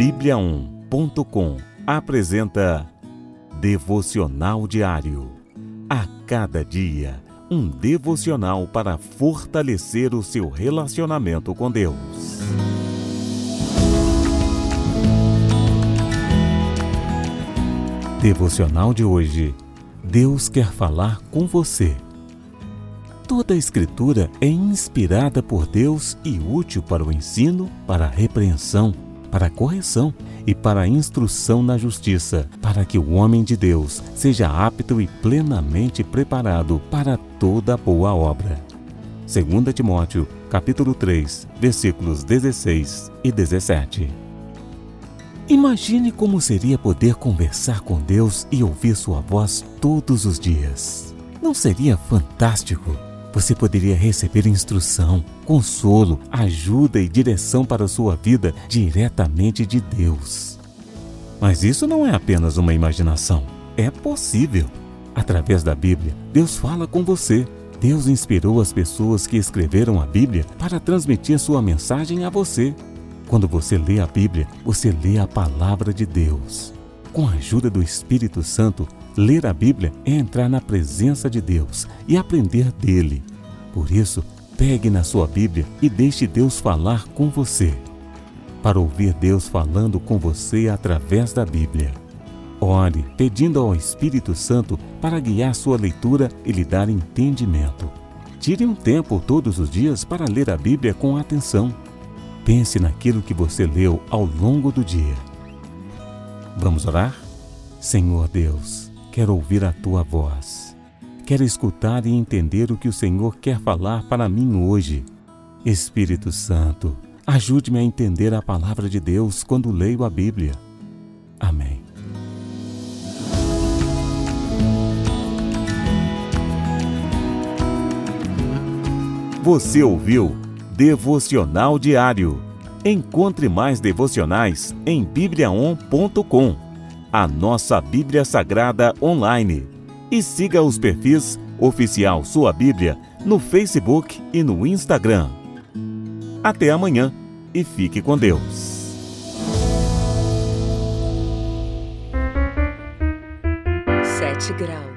Bíblia1.com apresenta Devocional Diário. A cada dia, um devocional para fortalecer o seu relacionamento com Deus. Devocional de hoje. Deus quer falar com você. Toda a Escritura é inspirada por Deus e útil para o ensino, para a repreensão, para a correção e para a instrução na justiça, para que o homem de Deus seja apto e plenamente preparado para toda boa obra. 2 Timóteo, capítulo 3, versículos 16 e 17. Imagine como seria poder conversar com Deus e ouvir sua voz todos os dias. Não seria fantástico? Você poderia receber instrução, consolo, ajuda e direção para a sua vida diretamente de Deus. Mas isso não é apenas uma imaginação. É possível. Através da Bíblia, Deus fala com você. Deus inspirou as pessoas que escreveram a Bíblia para transmitir sua mensagem a você. Quando você lê a Bíblia, você lê a palavra de Deus. Com a ajuda do Espírito Santo, Ler a Bíblia é entrar na presença de Deus e aprender dele. Por isso, pegue na sua Bíblia e deixe Deus falar com você. Para ouvir Deus falando com você através da Bíblia. Ore pedindo ao Espírito Santo para guiar sua leitura e lhe dar entendimento. Tire um tempo todos os dias para ler a Bíblia com atenção. Pense naquilo que você leu ao longo do dia. Vamos orar? Senhor Deus, Quero ouvir a tua voz. Quero escutar e entender o que o Senhor quer falar para mim hoje. Espírito Santo, ajude-me a entender a palavra de Deus quando leio a Bíblia. Amém. Você ouviu Devocional Diário. Encontre mais devocionais em bibliaon.com a nossa Bíblia Sagrada online. E siga os perfis Oficial Sua Bíblia no Facebook e no Instagram. Até amanhã e fique com Deus. Sete graus.